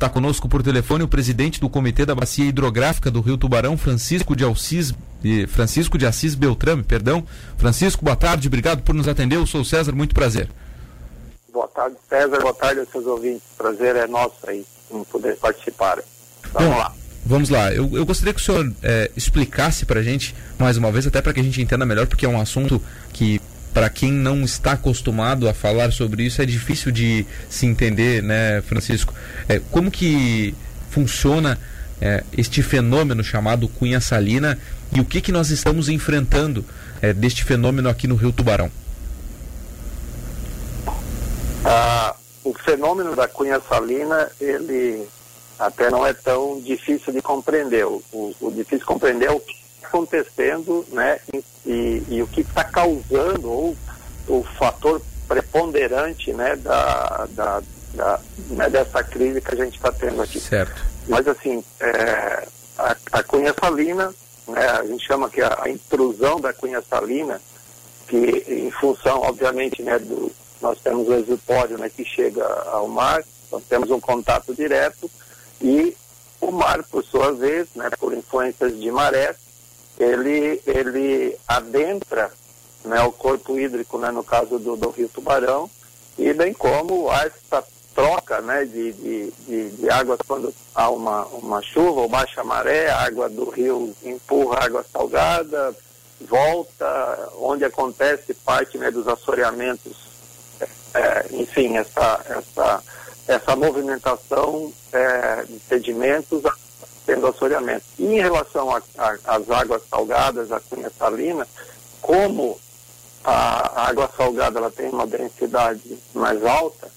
Está conosco por telefone o presidente do Comitê da Bacia Hidrográfica do Rio Tubarão, Francisco de Assis, Francisco de Assis Beltrame, perdão. Francisco, boa tarde, obrigado por nos atender. Eu sou o César, muito prazer. Boa tarde, César, boa tarde aos seus ouvintes. Prazer é nosso aí em poder participar. Vamos Bom, lá. Vamos lá, eu, eu gostaria que o senhor é, explicasse para a gente, mais uma vez, até para que a gente entenda melhor, porque é um assunto que para quem não está acostumado a falar sobre isso, é difícil de se entender, né, Francisco? É, como que funciona é, este fenômeno chamado cunha salina e o que, que nós estamos enfrentando é, deste fenômeno aqui no Rio Tubarão? Ah, o fenômeno da cunha salina, ele até não é tão difícil de compreender. O, o, difícil compreender é o que acontecendo, né, e, e o que está causando, ou o fator preponderante, né, da, da, da né, dessa crise que a gente está tendo aqui. Certo. Mas assim, é, a, a cunha salina, né, a gente chama que a, a intrusão da cunha salina, que em função, obviamente, né, do, nós temos o exupório né, que chega ao mar, nós temos um contato direto e o mar, por sua vez, né, por influências de maré, ele, ele adentra né, o corpo hídrico, né, no caso do, do rio Tubarão, e bem como essa troca né, de, de, de, de águas quando há uma, uma chuva ou baixa maré, a água do rio empurra água salgada, volta, onde acontece parte né, dos assoreamentos, é, enfim, essa, essa, essa movimentação é, de sedimentos tendo assoreamento. E em relação às águas salgadas, a cunha salina, como a, a água salgada ela tem uma densidade mais alta,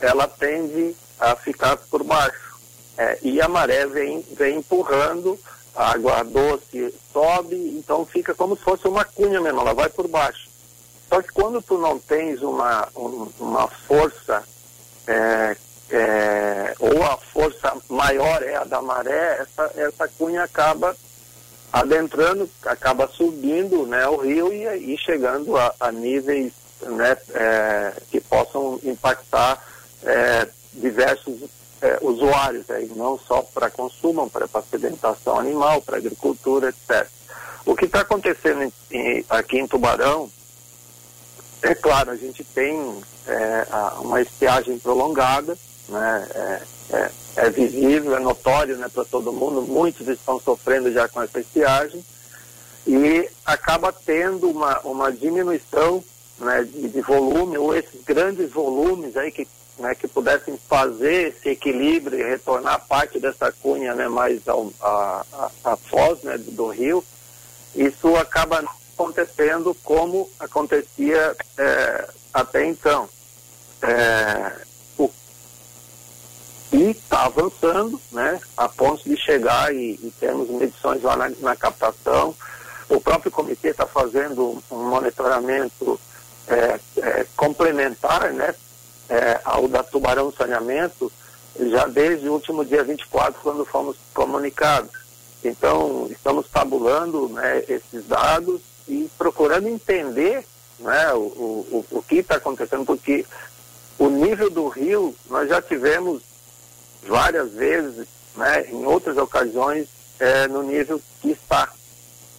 ela tende a ficar por baixo. É, e a maré vem, vem empurrando, a água doce sobe, então fica como se fosse uma cunha mesmo, ela vai por baixo. Só que quando tu não tens uma, um, uma força é, é, ou a força maior é a da maré, essa, essa cunha acaba adentrando, acaba subindo né, o rio e, e chegando a, a níveis né, é, que possam impactar é, diversos é, usuários, aí, não só para consumo, para sedentação animal, para agricultura, etc. O que está acontecendo em, aqui em Tubarão, é claro, a gente tem é, uma estiagem prolongada, né? É, é, é visível, é notório né, para todo mundo, muitos estão sofrendo já com essa estiagem e acaba tendo uma, uma diminuição né, de, de, volume, ou esses grandes volumes aí que, né, que pudessem fazer esse equilíbrio e retornar parte dessa cunha né, mais ao, a, a, a foz né, do rio, isso acaba acontecendo como acontecia é, até então. É, e está avançando, né, a ponto de chegar e, e temos medições lá na, na captação. O próprio comitê está fazendo um monitoramento é, é, complementar, né, é, ao da Tubarão Saneamento, já desde o último dia 24, quando fomos comunicados. Então, estamos tabulando né, esses dados e procurando entender né, o, o, o que está acontecendo, porque o nível do rio, nós já tivemos várias vezes, né, em outras ocasiões, é, no nível que está.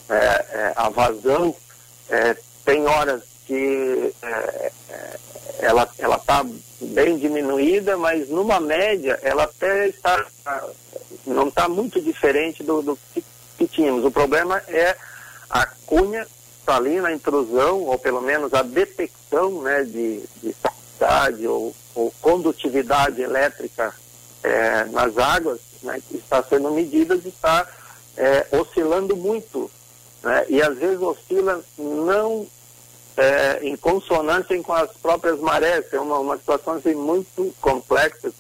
É, é, a vazão é, tem horas que é, é, ela está bem diminuída, mas numa média ela até está não está muito diferente do, do que, que, tínhamos. O problema é a cunha salina, a intrusão, ou pelo menos a detecção né, de, de ou, ou condutividade elétrica é, nas águas, né, que está sendo medida e está é, oscilando muito. Né, e às vezes oscila não é, em consonância com as próprias marés. É uma, uma situação assim, muito complexa,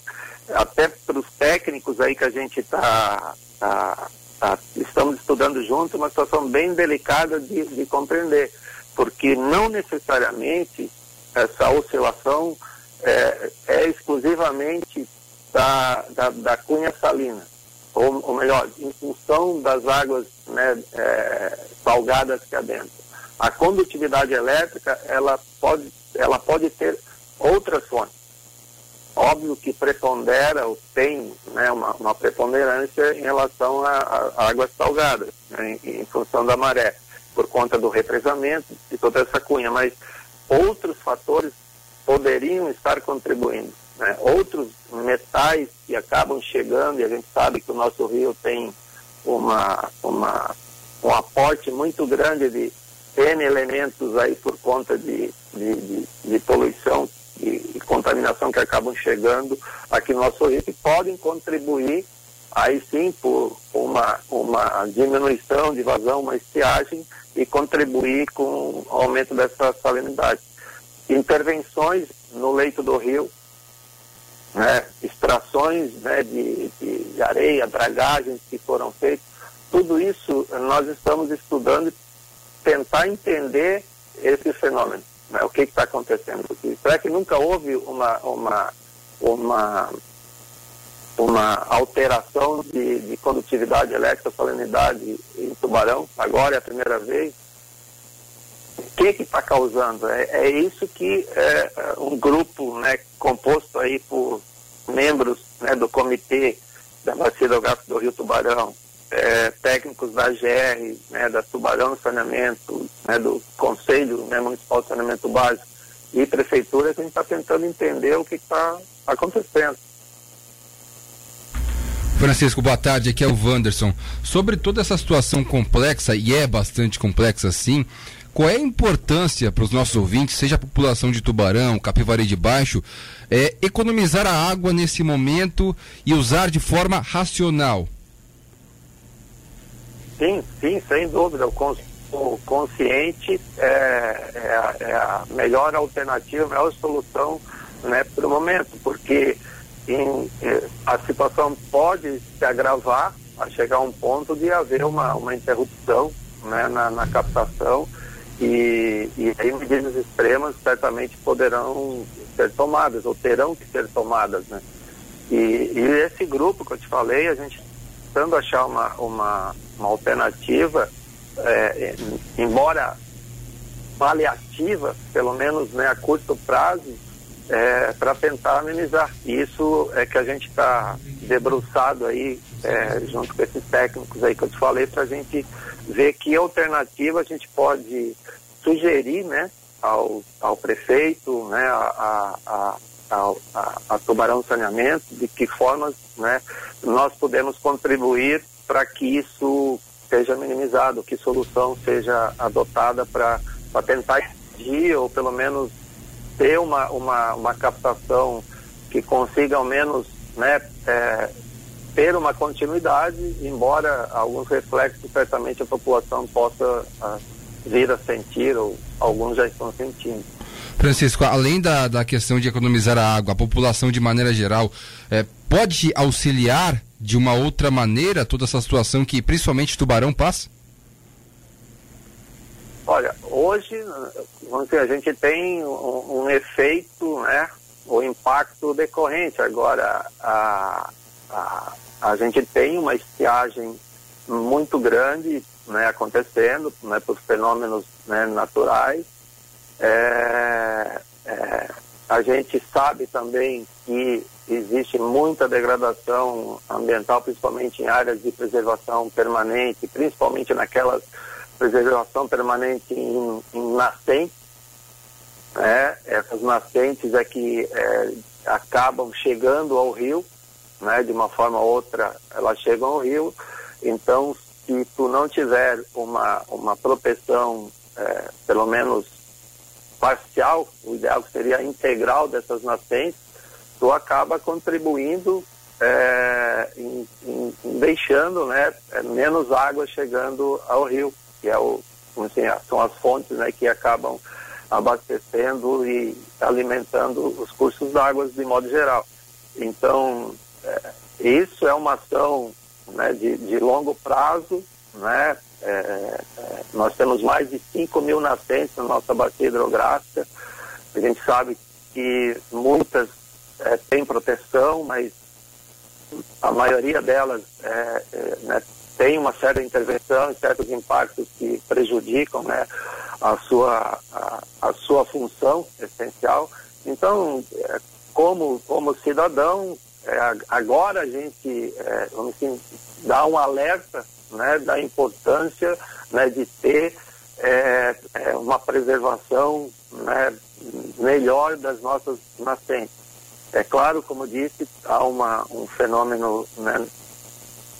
até para os técnicos aí que a gente está. Tá, tá, estamos estudando junto, uma situação bem delicada de, de compreender, porque não necessariamente essa oscilação é, é exclusivamente da, da, da cunha salina, ou, ou, melhor, em função das águas né, é, salgadas que adentram. A condutividade elétrica, ela pode, ela pode ter outras fontes. Óbvio que prepondera ou tem né, uma, uma preponderância em relação a, a águas salgadas, né, em, em, função da maré, por conta do represamento e toda essa cunha, mas outros fatores poderiam estar contribuindo. Né? Outros metais que acabam chegando, e a gente sabe que o nosso rio tem uma, uma, um aporte muito grande de N elementos aí por conta de, de, de, de poluição e, e, contaminação que acabam chegando aqui no nosso rio que podem contribuir aí sim por uma, uma diminuição de vazão, uma estiagem e contribuir com o aumento dessa salinidade. Intervenções no leito do rio, né, extrações né, de, de, areia, dragagens que foram feitas, tudo isso nós estamos estudando e tentar entender esse fenômeno o que está acontecendo aqui. Será que nunca houve uma, uma, uma, uma alteração de, de condutividade elétrica, salinidade em Tubarão? Agora é a primeira vez. O que está causando? É, é, isso que é, um grupo né, composto aí por membros né, do comitê da Bacia do Gasto do Rio Tubarão, é, técnicos da GR, né, da Tubarão Saneamento, né, do Conselho né, Municipal de Saneamento Básico e Prefeitura, que a gente está tentando entender o que está acontecendo. Francisco, boa tarde. Aqui é o Wanderson. Sobre toda essa situação complexa, e é bastante complexa sim, qual é a importância para os nossos ouvintes, seja a população de Tubarão, Capivari de Baixo, é, economizar a água nesse momento e usar de forma racional? Sim, sim, sem dúvida. O, consciente é, é, a, é, a melhor alternativa, a melhor solução né, para o momento, porque em, é, a situação pode se agravar a chegar a um ponto de haver uma, uma interrupção né, na, na captação e, e aí medidas extremas certamente poderão ser tomadas ou terão que ser tomadas. Né? E, e esse grupo que eu te falei, a gente tentando achar uma, uma, uma alternativa, é, embora paliativa, pelo menos né, a curto prazo, é, para tentar amenizar. Isso é que a gente está debruçado aí, é, junto com esses técnicos aí que eu te falei, para a gente ver que alternativa a gente pode sugerir né, ao, ao prefeito, né, a, a, a, a, a Tubarão Saneamento, de que formas né, nós podemos contribuir para que isso seja minimizado, que solução seja adotada para tentar impedir ou pelo menos ter uma, uma, uma captação que consiga ao menos né, é, ter uma continuidade, embora alguns reflexos certamente a população possa a, vir a sentir ou alguns já estão sentindo. Francisco, além da, da questão de economizar a água, a população de maneira geral é, pode auxiliar de uma outra maneira toda essa situação que principalmente Tubarão passa? Olha, hoje vamos dizer, a gente tem um, um efeito, né, o impacto decorrente. Agora, a, a, a gente tem uma estiagem muito grande né, acontecendo né, por fenômenos né, naturais é, é, a gente sabe também que existe muita degradação ambiental, principalmente em áreas de preservação permanente, principalmente naquelas preservação permanente em, em nascentes. Né? Essas nascentes é que é, acabam chegando ao rio, né? de uma forma ou outra elas chegam ao rio. Então, se tu não tiver uma, uma proteção, é, pelo menos parcial, o ideal seria integral dessas nascentes, tu acaba contribuindo é, em, em, em deixando né, é, menos água chegando ao rio, que é o, assim, são as fontes né, que acabam abastecendo e alimentando os cursos d'água de modo geral. Então, é, isso é uma ação né, de, de longo prazo, né, é, é, nós temos mais de 5 mil nascentes na nossa bacia hidrográfica. A gente sabe que muitas é, têm proteção, mas a maioria delas é, é, né, tem uma certa intervenção e certos impactos que prejudicam né, a, sua, a, a, sua função essencial. Então, é, como, como cidadão, é, agora a gente, é, vamos assim, dá um alerta né, da importância né, de ter é, é, uma preservação né, melhor das nossas nascentes. É claro, como disse, há uma, um fenômeno né,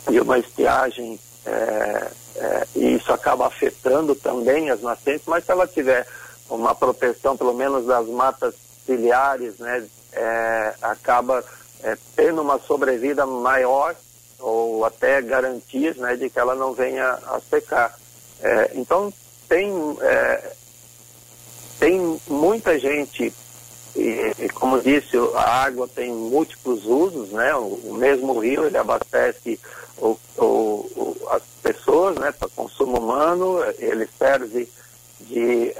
de uma estiagem é, é, e isso acaba afetando também as nascentes, mas se ela tiver uma proteção, pelo menos das matas ciliares, né, é, acaba é, tendo uma sobrevida maior ou até garantias né, de que ela não venha a secar. É, então tem, é, tem muita gente, e, e, como disse, a água tem múltiplos usos, né? O, o mesmo rio ele abastece o, o, as pessoas né, para consumo humano, ele serve de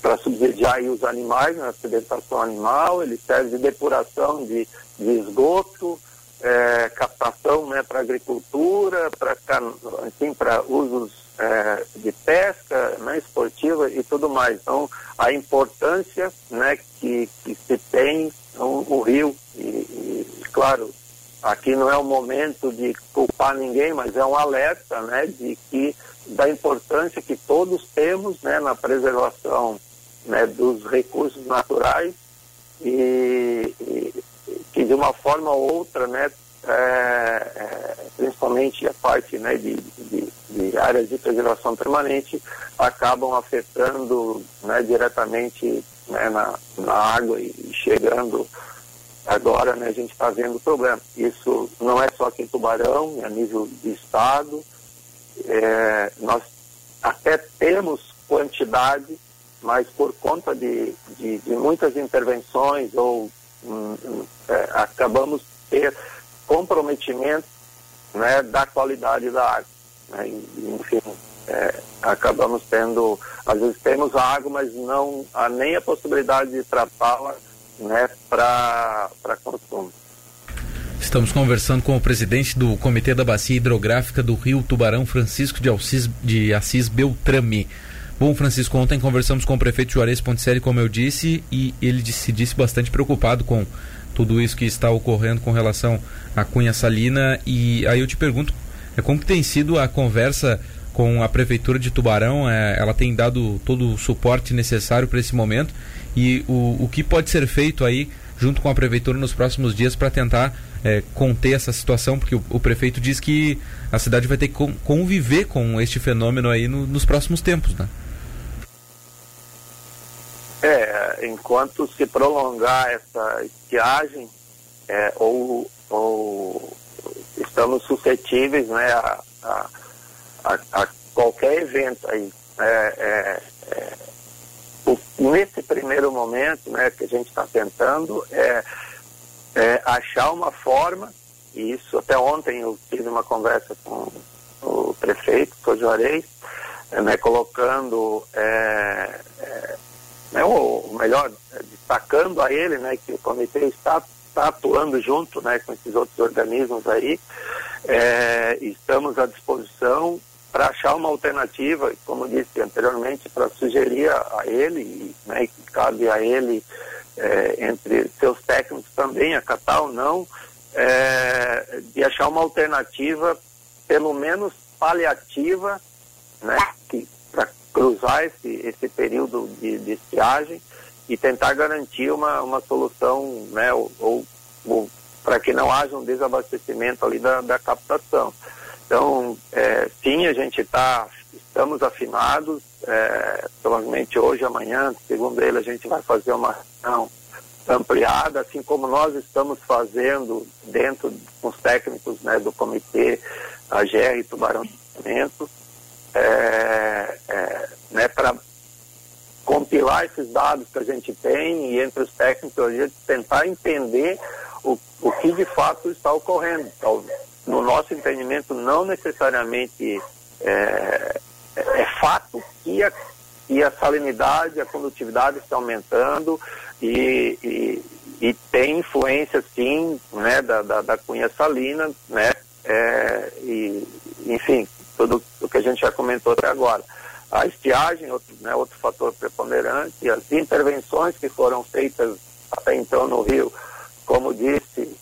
para subsidiar os animais na acidentação animal, ele serve de depuração de, de esgoto, é, captação né, para agricultura, para assim, usos é, de pesca né, esportiva e tudo mais. Então, a importância né, que, que se tem o, o rio, e, e, claro, aqui não é o momento de culpar ninguém, mas é um alerta né, de que da importância que todos temos né, na preservação né, dos recursos naturais e, e, que de uma forma ou outra, né, é, é, principalmente a parte né, de, de, de, áreas de preservação permanente, acabam afetando né, diretamente né, na, na água e chegando agora né, a gente está vendo o problema. Isso não é só aqui em Tubarão, é a nível de estado. É, nós até temos quantidade mas por conta de, de, de muitas intervenções ou é, acabamos ter comprometimento né, da qualidade da água. Né, enfim, é, acabamos tendo, às vezes temos a água, mas não há nem a possibilidade de tratá-la né, para consumo. Estamos conversando com o presidente do Comitê da Bacia Hidrográfica do Rio Tubarão, Francisco de Assis, de Assis Beltrame. Bom, Francisco, ontem conversamos com o prefeito Juarez Ponticelli, como eu disse, e ele se disse bastante preocupado com tudo isso que está ocorrendo com relação à Cunha Salina. E aí eu te pergunto, é, como que tem sido a conversa com a prefeitura de Tubarão? É, ela tem dado todo o suporte necessário para esse momento e o, o que pode ser feito aí junto com a prefeitura nos próximos dias para tentar é, conter essa situação, porque o, o, prefeito diz que a cidade vai ter que conviver com este fenômeno aí no, nos próximos tempos, né? É, enquanto se prolongar essa estiagem, é, ou, ou estamos suscetíveis né, a, a, a, qualquer evento aí. É, é, é o, nesse primeiro momento né, que a gente está tentando é, é, achar uma forma, e isso até ontem eu tive uma conversa com o prefeito, o Juarez, né, colocando é, é, né, ou, melhor, destacando a ele, né, que o comitê está, está atuando junto, né, com esses outros organismos aí, é, estamos à disposição para achar uma alternativa, como disse anteriormente, para sugerir a, a ele, né, que cabe a ele, é, entre seus técnicos também, acatar ou não, é, de achar uma alternativa, pelo menos paliativa, né, que cruzar esse, esse período de, de estiagem e tentar garantir uma, uma solução, né, ou, ou, ou para que não haja um desabastecimento ali da, da captação. Então, é, sim, a gente está, estamos afinados, é, provavelmente hoje, amanhã, segundo ele, a gente vai fazer uma reunião ampliada, assim como nós estamos fazendo dentro com os técnicos né, do comitê AGR Tubarão de é, né, para compilar esses dados que a gente tem e entre os técnicos a gente tentar entender o, o que de fato está ocorrendo. Então, no nosso entendimento, não necessariamente é, é fato que a, que a salinidade, a condutividade está aumentando e, e, e tem influência sim né, da, da, da cunha salina, né, é, e, enfim, tudo o que a gente já comentou até agora. A estiagem, outro, né, outro fator preponderante, as intervenções que foram feitas até então no Rio, como disse,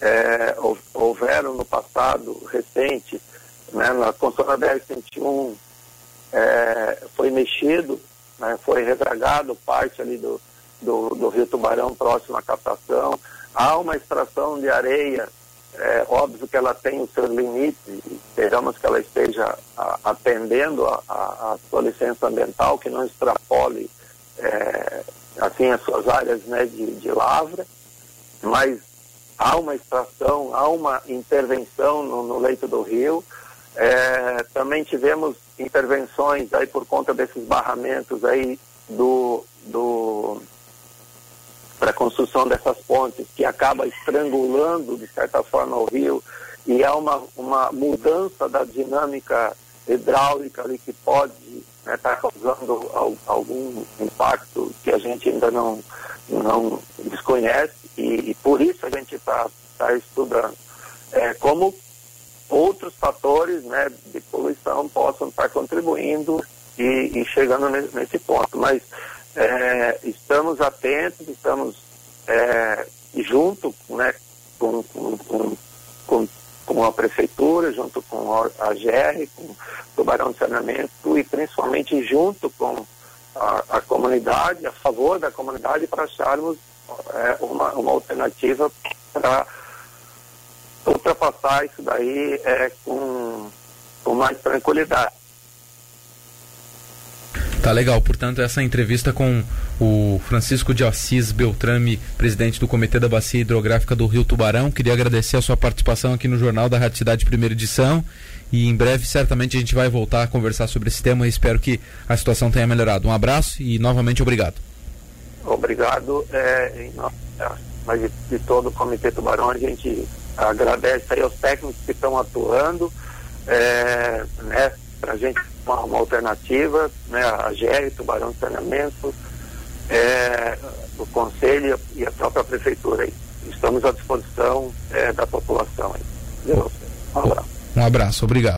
é, houveram no passado recente, né, na construção da BR-101 é, foi mexido, né, foi redragado parte ali do, do, do, Rio Tubarão próximo à captação. Há uma extração de areia, é, óbvio que ela tem os seus limites, esperamos que ela esteja atendendo a, a, a, sua licença ambiental, que não extrapole é, assim as suas áreas né, de, de lavra, mas há uma extração, há uma intervenção no, no leito do rio. É, também tivemos intervenções aí por conta desses barramentos aí do, do para a construção dessas pontes que acaba estrangulando de certa forma o rio e há uma, uma mudança da dinâmica hidráulica ali que pode estar né, tá causando algum impacto que a gente ainda não, não desconhece e, e por isso a gente está tá estudando. É, como outros fatores né, de poluição possam estar contribuindo e, e chegando nesse, nesse, ponto. Mas é, estamos atentos, estamos é, junto né, com, com, com, com, a prefeitura, junto com a GR, com o Tubarão de Saneamento e principalmente junto com a, a comunidade, a favor da comunidade, para acharmos é, uma, uma alternativa para ultrapassar isso daí é, com, com mais tranquilidade. Tá legal, portanto, essa entrevista com o Francisco de Assis Beltrame, presidente do Comitê da Bacia Hidrográfica do Rio Tubarão. Queria agradecer a sua participação aqui no Jornal da Rádio Cidade Primeira Edição. E em breve, certamente, a gente vai voltar a conversar sobre esse tema e espero que a situação tenha melhorado. Um abraço e novamente obrigado. Obrigado. É, mas de, de todo o Comitê Tubarão, a gente agradece aí aos técnicos que estão atuando, é, né, para a gente uma, uma, alternativa, né, a GR, Tubarão de Saneamento, é, o Conselho e a própria Prefeitura. Aí. Estamos à disposição é, da população. Aí. Um abraço. Um abraço, obrigado.